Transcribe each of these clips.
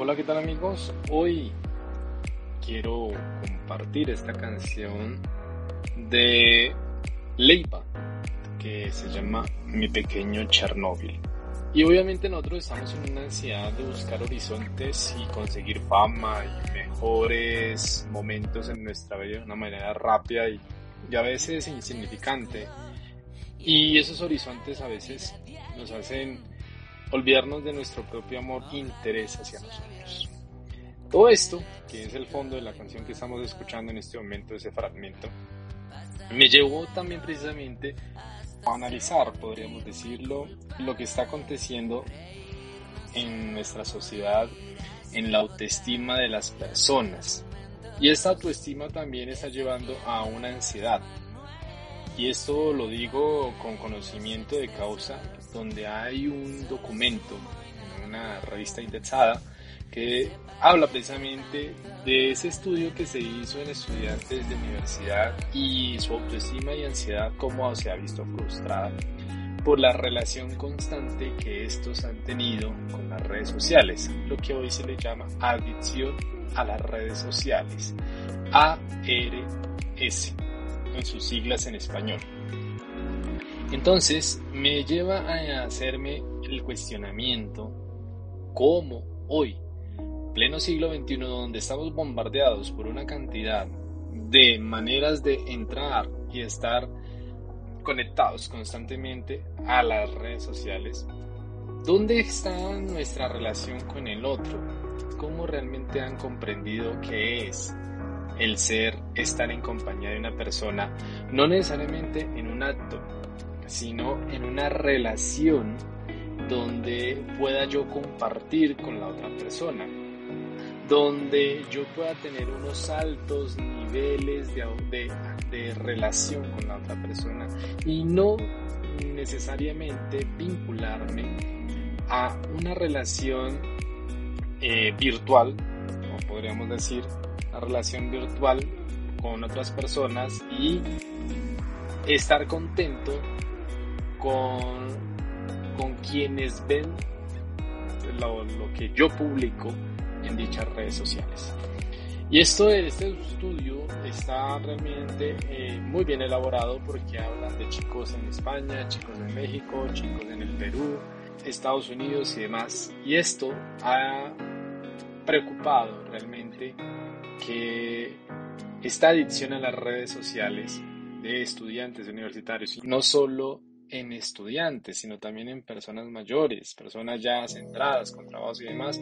Hola, ¿qué tal amigos? Hoy quiero compartir esta canción de Leipa que se llama Mi pequeño Chernóbil. Y obviamente nosotros estamos en una ansiedad de buscar horizontes y conseguir fama y mejores momentos en nuestra vida de una manera rápida y, y a veces insignificante. Y esos horizontes a veces nos hacen olvidarnos de nuestro propio amor e interés hacia nosotros. Todo esto, que es el fondo de la canción que estamos escuchando en este momento, ese fragmento, me llevó también precisamente a analizar, podríamos decirlo, lo que está aconteciendo en nuestra sociedad, en la autoestima de las personas. Y esta autoestima también está llevando a una ansiedad. Y esto lo digo con conocimiento de causa, donde hay un documento en una revista indexada que habla precisamente de ese estudio que se hizo en estudiantes de universidad y su autoestima y ansiedad cómo se ha visto frustrada por la relación constante que estos han tenido con las redes sociales, lo que hoy se le llama adicción a las redes sociales, ARS, en sus siglas en español. Entonces me lleva a hacerme el cuestionamiento cómo hoy, pleno siglo XXI, donde estamos bombardeados por una cantidad de maneras de entrar y estar conectados constantemente a las redes sociales, ¿dónde está nuestra relación con el otro? ¿Cómo realmente han comprendido qué es el ser, estar en compañía de una persona, no necesariamente en un acto, sino en una relación donde pueda yo compartir con la otra persona, donde yo pueda tener unos altos niveles de, de, relación con la otra persona y no necesariamente vincularme a una relación eh, virtual, como podríamos decir, una relación virtual con otras personas y estar contento con, con quienes ven lo, lo, que yo publico en dichas redes sociales. Y esto este estudio está realmente eh, muy bien elaborado porque hablan de chicos en España, chicos en México, chicos en el Perú, Estados Unidos y demás. Y esto ha preocupado realmente que esta adicción a las redes sociales de estudiantes universitarios, no solo en estudiantes, sino también en personas mayores, personas ya centradas con trabajos y demás,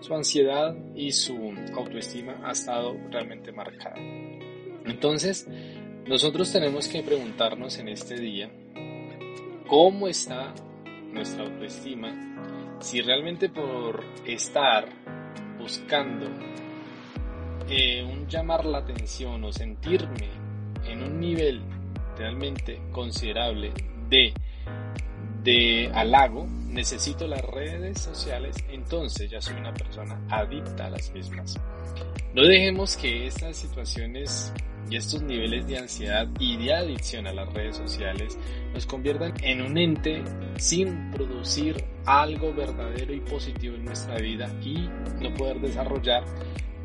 su ansiedad y su autoestima ha estado realmente marcada. Entonces, nosotros tenemos que preguntarnos en este día cómo está nuestra autoestima, si realmente por estar buscando eh, un llamar la atención o sentirme en un nivel realmente considerable de, de halago, necesito las redes sociales, entonces ya soy una persona adicta a las mismas. No dejemos que estas situaciones y estos niveles de ansiedad y de adicción a las redes sociales nos conviertan en un ente sin producir algo verdadero y positivo en nuestra vida y no poder desarrollar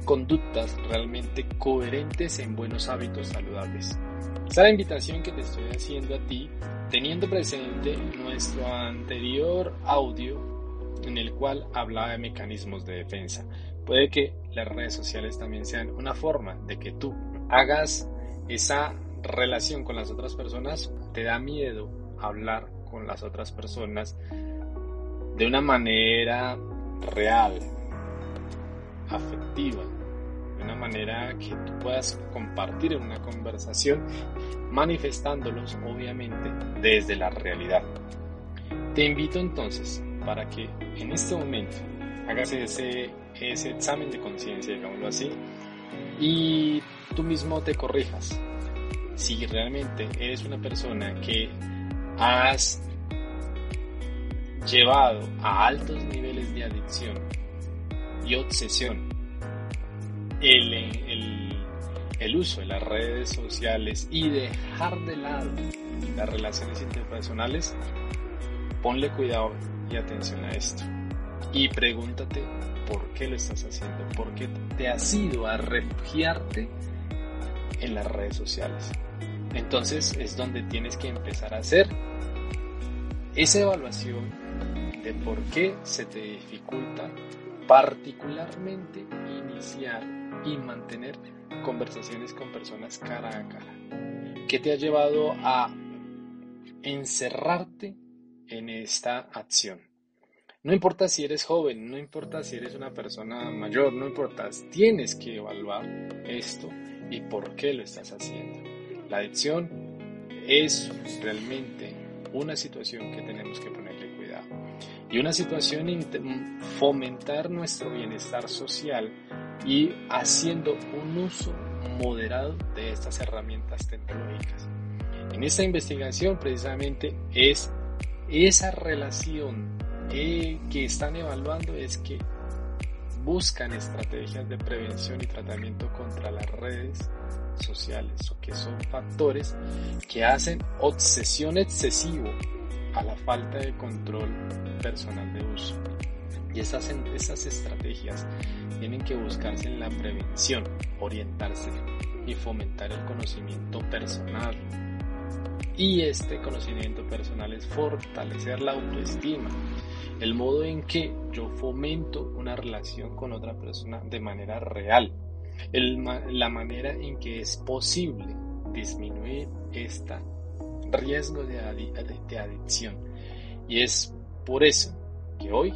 conductas realmente coherentes en buenos hábitos saludables. Esta es la invitación que te estoy haciendo a ti, teniendo presente nuestro anterior audio en el cual hablaba de mecanismos de defensa. Puede que las redes sociales también sean una forma de que tú hagas esa relación con las otras personas. Te da miedo hablar con las otras personas de una manera real, afectiva, de una manera que tú puedas compartir en una conversación, manifestándolos obviamente desde la realidad. Te invito entonces para que en este momento hagas ese, ese examen de conciencia, digámoslo así, y tú mismo te corrijas. Si realmente eres una persona que has llevado a altos niveles de adicción y obsesión el, el, uso de las redes sociales y dejar de lado las relaciones interpersonales, ponle cuidado y atención a esto. y pregúntate por qué lo estás haciendo, por qué te has ido a refugiarte en las redes sociales. Entonces es donde tienes que empezar a hacer esa evaluación de por qué se te dificulta particularmente iniciar y mantener conversaciones con personas cara a cara. ¿Qué te ha llevado a encerrarte en esta acción? No importa si eres joven, no importa si eres una persona mayor, no importa, tienes que evaluar esto y por qué lo estás haciendo. La adicción es realmente una situación que tenemos que ponerle cuidado y una situación fomentar nuestro bienestar social y haciendo un uso moderado de estas herramientas tecnológicas. En esta investigación precisamente es esa relación eh, que están evaluando es que buscan estrategias de prevención y tratamiento contra las redes sociales o que son factores que hacen obsesión excesivo a la falta de control personal de uso. Y esas, esas estrategias tienen que buscarse en la prevención, orientarse y fomentar el conocimiento personal. Y este conocimiento personal es fortalecer la autoestima, el modo en que yo fomento una relación con otra persona de manera real, la manera en que es posible disminuir este riesgo de, de adicción. Y es por eso que hoy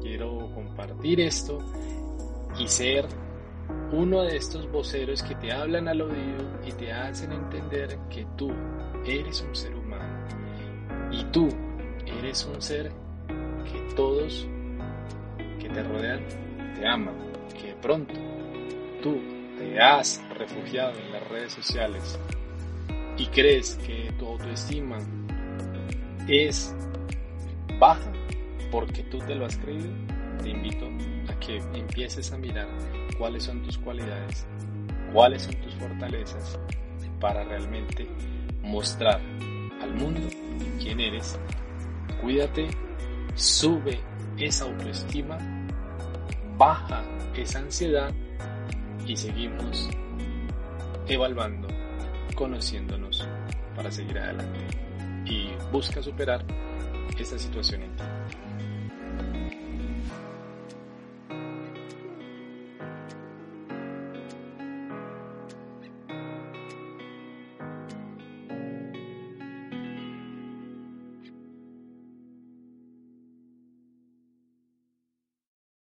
quiero compartir esto y ser uno de estos voceros que te hablan al oído y te hacen entender que tú eres un ser humano y tú eres un ser que todos que te rodean te aman, que pronto tú te has refugiado en las redes sociales y crees que tu autoestima es baja porque tú te lo has creído, te invito a que empieces a mirar cuáles son tus cualidades, cuáles son tus fortalezas para realmente mostrar al mundo quién eres. Cuídate sube esa autoestima, baja esa ansiedad y seguimos evaluando, conociéndonos para seguir adelante. Y busca superar esta situación en ti.